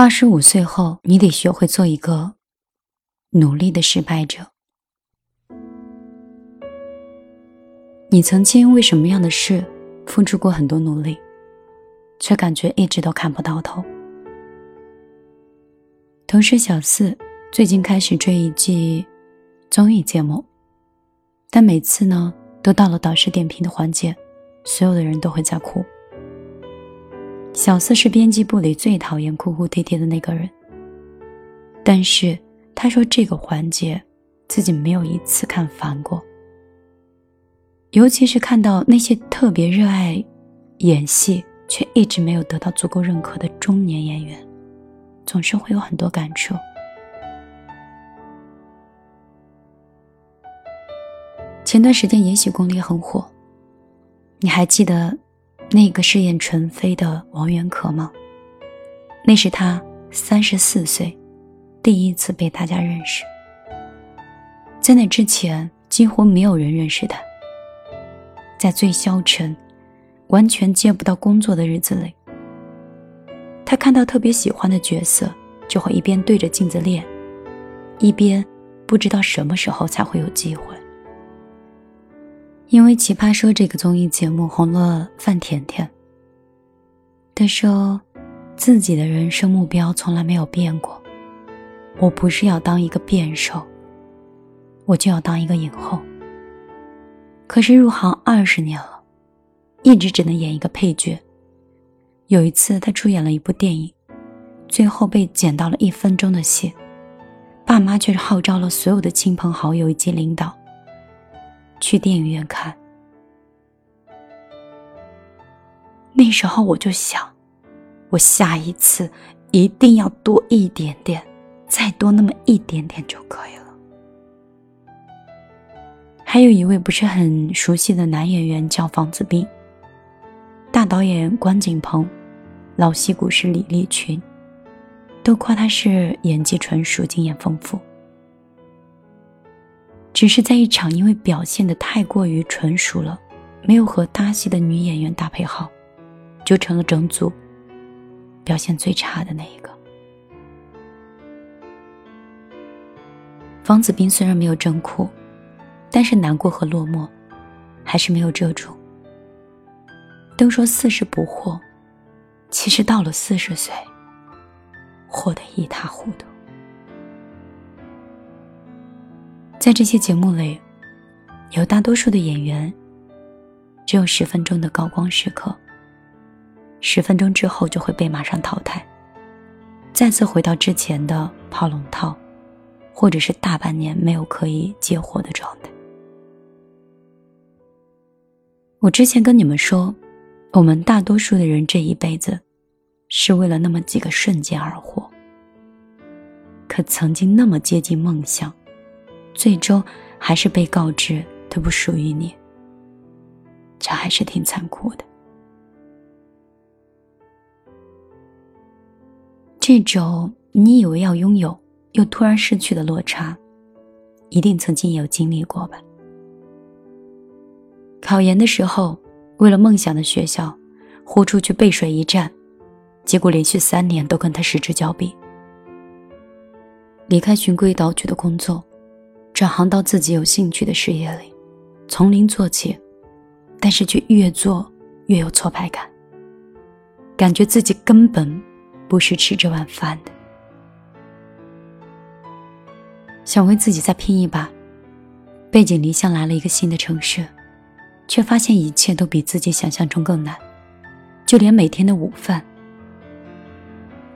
二十五岁后，你得学会做一个努力的失败者。你曾经为什么样的事付出过很多努力，却感觉一直都看不到头？同事小四最近开始追一季综艺节目，但每次呢，都到了导师点评的环节，所有的人都会在哭。小四是编辑部里最讨厌哭哭啼啼的那个人，但是他说这个环节自己没有一次看烦过。尤其是看到那些特别热爱演戏却一直没有得到足够认可的中年演员，总是会有很多感触。前段时间《延禧攻略》很火，你还记得？那个饰演纯妃的王媛可吗？那是他三十四岁，第一次被大家认识。在那之前，几乎没有人认识他。在最消沉、完全接不到工作的日子里，他看到特别喜欢的角色，就会一边对着镜子练，一边不知道什么时候才会有机会。因为《奇葩说》这个综艺节目红了范甜甜。他说，自己的人生目标从来没有变过。我不是要当一个辩手，我就要当一个影后。可是入行二十年了，一直只能演一个配角。有一次，他出演了一部电影，最后被剪到了一分钟的戏，爸妈却是号召了所有的亲朋好友以及领导。去电影院看，那时候我就想，我下一次一定要多一点点，再多那么一点点就可以了。还有一位不是很熟悉的男演员叫房子斌，大导演关锦鹏，老戏骨是李立群，都夸他是演技纯熟、经验丰富。只是在一场因为表现的太过于纯熟了，没有和搭戏的女演员搭配好，就成了整组表现最差的那一个。方子斌虽然没有真哭，但是难过和落寞还是没有遮住。都说四十不惑，其实到了四十岁，活得一塌糊涂。在这些节目里，有大多数的演员只有十分钟的高光时刻，十分钟之后就会被马上淘汰，再次回到之前的跑龙套，或者是大半年没有可以接活的状态。我之前跟你们说，我们大多数的人这一辈子是为了那么几个瞬间而活，可曾经那么接近梦想。最终还是被告知他不属于你，这还是挺残酷的。这种你以为要拥有又突然失去的落差，一定曾经有经历过吧？考研的时候，为了梦想的学校，豁出去背水一战，结果连续三年都跟他失之交臂。离开循规蹈矩的工作。转行到自己有兴趣的事业里，从零做起，但是却越做越有挫败感，感觉自己根本不是吃这碗饭的。想为自己再拼一把，背井离乡来了一个新的城市，却发现一切都比自己想象中更难，就连每天的午饭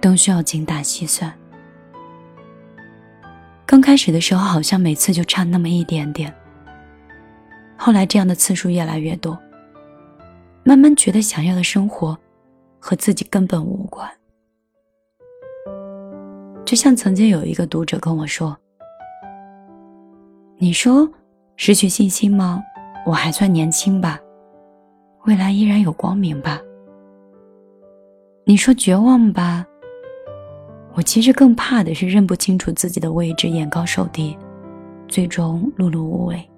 都需要精打细算。刚开始的时候，好像每次就差那么一点点。后来这样的次数越来越多，慢慢觉得想要的生活和自己根本无关。就像曾经有一个读者跟我说：“你说失去信心吗？我还算年轻吧，未来依然有光明吧。你说绝望吧，我其实更怕的是认不清楚自己的位置，眼高手低，最终碌碌无为。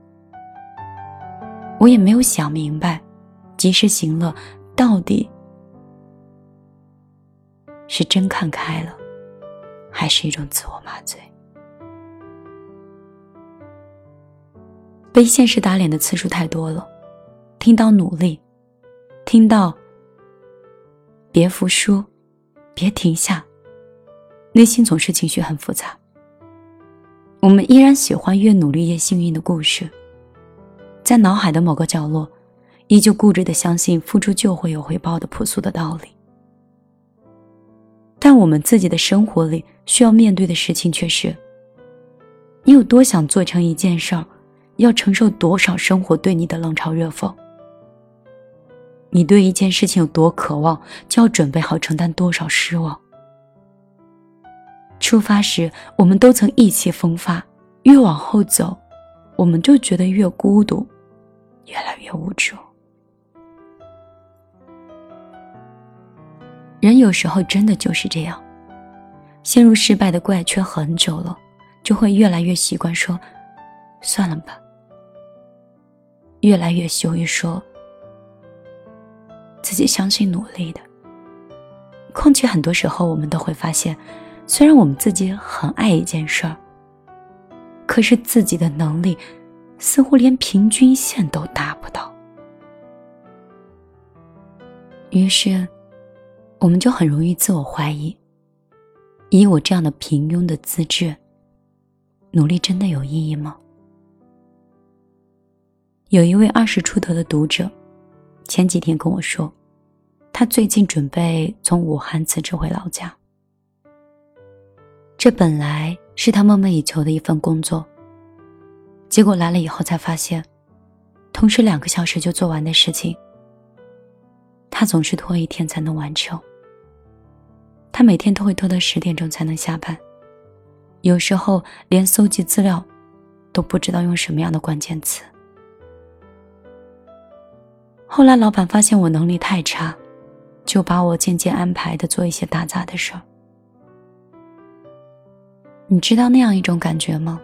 我也没有想明白，及时行乐到底是真看开了。”还是一种自我麻醉。被现实打脸的次数太多了，听到努力，听到别服输，别停下，内心总是情绪很复杂。我们依然喜欢越努力越幸运的故事，在脑海的某个角落，依旧固执的相信付出就会有回报的朴素的道理。但我们自己的生活里需要面对的事情却是：你有多想做成一件事儿，要承受多少生活对你的冷嘲热讽；你对一件事情有多渴望，就要准备好承担多少失望。出发时我们都曾意气风发，越往后走，我们就觉得越孤独，越来越无助。人有时候真的就是这样，陷入失败的怪圈很久了，就会越来越习惯说“算了吧”，越来越羞于说自己相信努力的。况且很多时候，我们都会发现，虽然我们自己很爱一件事儿，可是自己的能力似乎连平均线都达不到，于是。我们就很容易自我怀疑：以我这样的平庸的资质，努力真的有意义吗？有一位二十出头的读者，前几天跟我说，他最近准备从武汉辞职回老家。这本来是他梦寐以求的一份工作，结果来了以后才发现，同时两个小时就做完的事情。他总是拖一天才能完成。他每天都会拖到十点钟才能下班，有时候连搜集资料都不知道用什么样的关键词。后来老板发现我能力太差，就把我渐渐安排的做一些打杂的事儿。你知道那样一种感觉吗？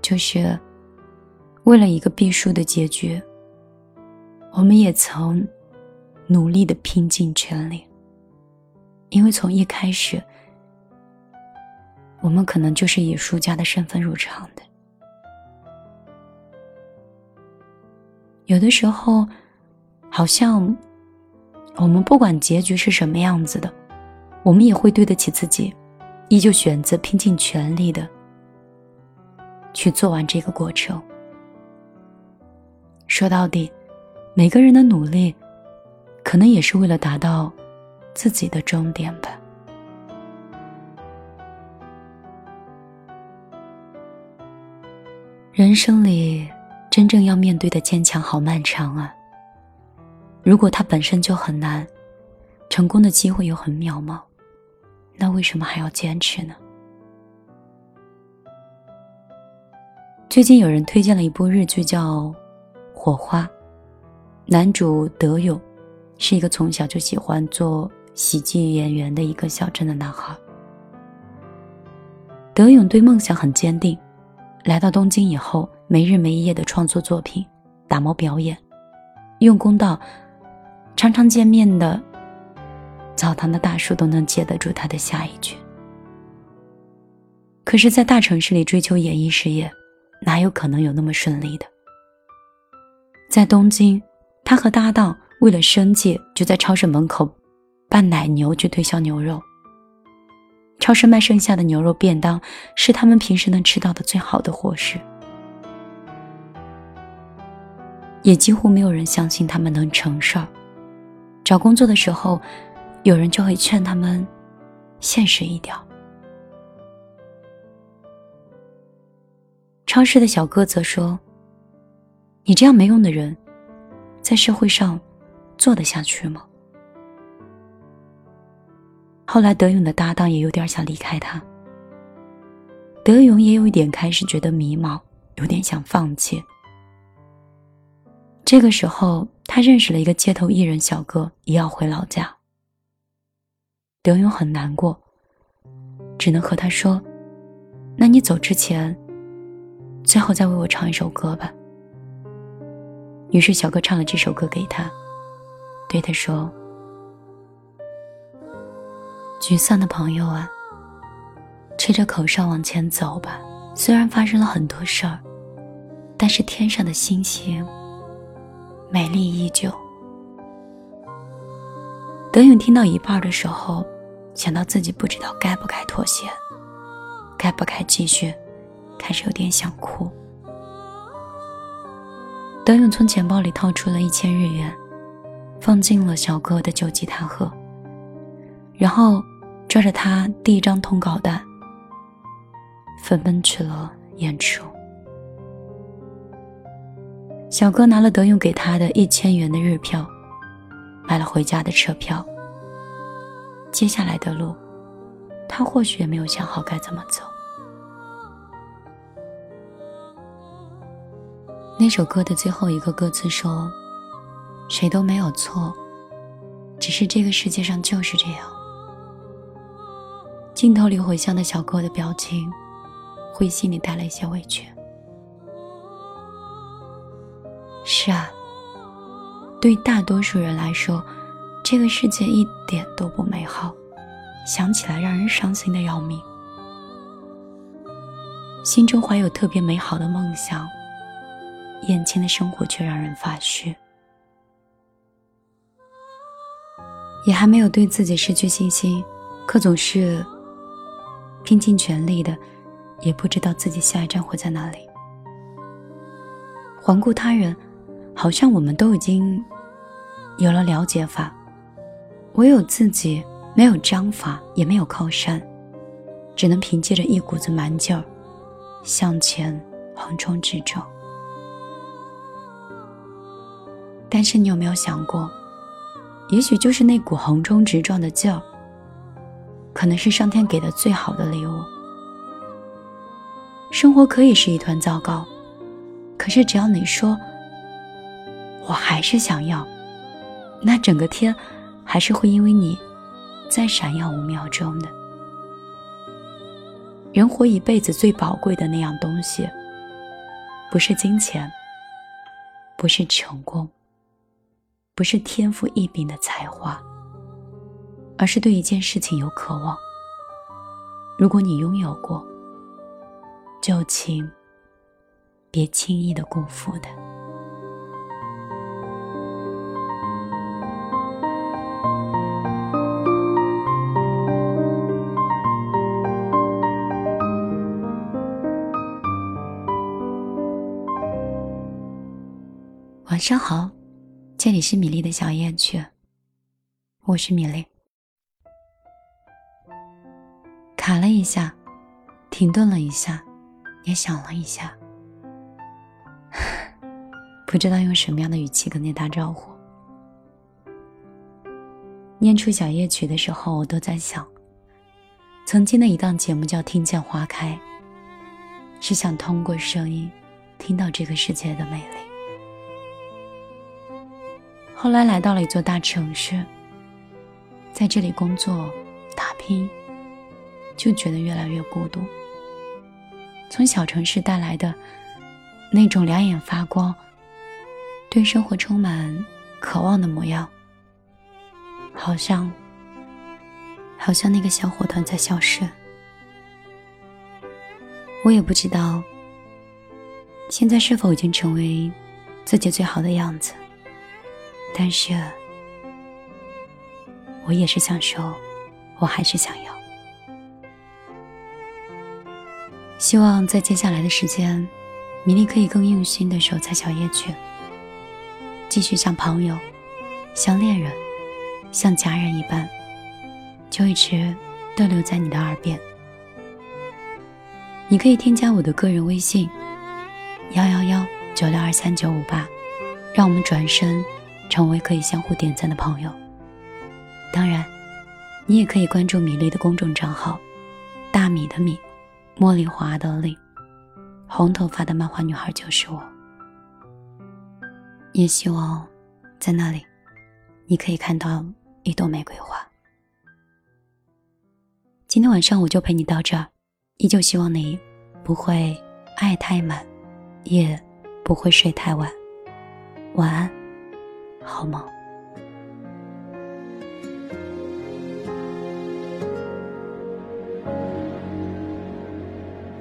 就是为了一个必输的结局，我们也曾。努力的拼尽全力，因为从一开始，我们可能就是以输家的身份入场的。有的时候，好像我们不管结局是什么样子的，我们也会对得起自己，依旧选择拼尽全力的去做完这个过程。说到底，每个人的努力。可能也是为了达到自己的终点吧。人生里真正要面对的坚强好漫长啊！如果它本身就很难，成功的机会又很渺茫，那为什么还要坚持呢？最近有人推荐了一部日剧，叫《火花》，男主德勇。是一个从小就喜欢做喜剧演员的一个小镇的男孩。德勇对梦想很坚定，来到东京以后，没日没夜的创作作品，打磨表演，用功到常常见面的澡堂的大叔都能接得住他的下一句。可是，在大城市里追求演艺事业，哪有可能有那么顺利的？在东京，他和搭档。为了生计，就在超市门口扮奶牛去推销牛肉。超市卖剩下的牛肉便当是他们平时能吃到的最好的伙食，也几乎没有人相信他们能成事儿。找工作的时候，有人就会劝他们现实一点。超市的小哥则说：“你这样没用的人，在社会上。”做得下去吗？后来德勇的搭档也有点想离开他，德勇也有一点开始觉得迷茫，有点想放弃。这个时候，他认识了一个街头艺人小哥，也要回老家。德勇很难过，只能和他说：“那你走之前，最后再为我唱一首歌吧。”于是小哥唱了这首歌给他，对他说：“沮丧的朋友啊，吹着口哨往前走吧。虽然发生了很多事儿，但是天上的星星美丽依旧。”德勇听到一半的时候，想到自己不知道该不该妥协，该不该继续，开始有点想哭。德勇从钱包里掏出了一千日元，放进了小哥的旧吉他盒，然后抓着他第一张通稿单，飞奔去了演出。小哥拿了德勇给他的一千元的日票，买了回家的车票。接下来的路，他或许也没有想好该怎么走。那首歌的最后一个歌词说：“谁都没有错，只是这个世界上就是这样。”镜头里回乡的小哥的表情，会心里带了一些委屈。是啊，对大多数人来说，这个世界一点都不美好，想起来让人伤心的要命。心中怀有特别美好的梦想。眼前的生活却让人发虚，也还没有对自己失去信心，可总是拼尽全力的，也不知道自己下一站会在哪里。环顾他人，好像我们都已经有了了解法，唯有自己没有章法，也没有靠山，只能凭借着一股子蛮劲儿向前横冲直撞。但是你有没有想过，也许就是那股横冲直撞的劲儿，可能是上天给的最好的礼物。生活可以是一团糟糕，可是只要你说“我还是想要”，那整个天还是会因为你再闪耀五秒钟的。人活一辈子最宝贵的那样东西，不是金钱，不是成功。不是天赋异禀的才华，而是对一件事情有渴望。如果你拥有过，就请别轻易的辜负的。上好。这里是米粒的小夜曲，我是米粒。卡了一下，停顿了一下，也想了一下，不知道用什么样的语气跟你打招呼。念出小夜曲的时候，我都在想，曾经的一档节目叫《听见花开》，是想通过声音，听到这个世界的美丽。后来来到了一座大城市，在这里工作打拼，就觉得越来越孤独。从小城市带来的那种两眼发光、对生活充满渴望的模样，好像好像那个小火团在消失。我也不知道现在是否已经成为自己最好的样子。但是，我也是想说，我还是想要。希望在接下来的时间，米粒可以更用心的守在小夜曲，继续像朋友、像恋人、像家人一般，就一直逗留在你的耳边。你可以添加我的个人微信：幺幺幺九六二三九五八，让我们转身。成为可以相互点赞的朋友。当然，你也可以关注米粒的公众账号“大米的米，茉莉花的莉，红头发的漫画女孩就是我”。也希望在那里，你可以看到一朵玫瑰花。今天晚上我就陪你到这儿，依旧希望你不会爱太满，也不会睡太晚。晚安，好梦。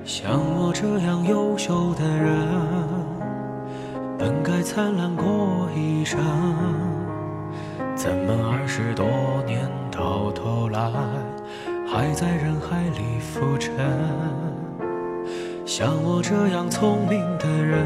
像我这样优秀的人。本该灿烂过一生，怎么二十多年到头来还在人海里浮沉？像我这样聪明的人，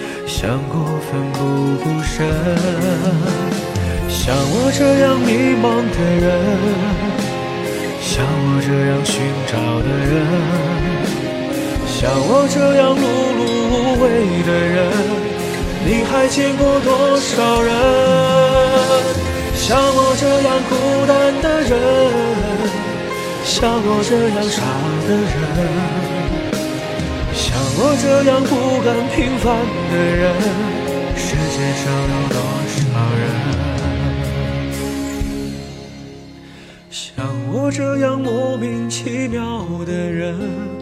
想过奋不顾身，像我这样迷茫的人，像我这样寻找的人，像我这样碌碌无为的人，你还见过多少人？像我这样孤单的人，像我这样傻的人。我这样不甘平凡的人，世界上有多少人？像我这样莫名其妙的人。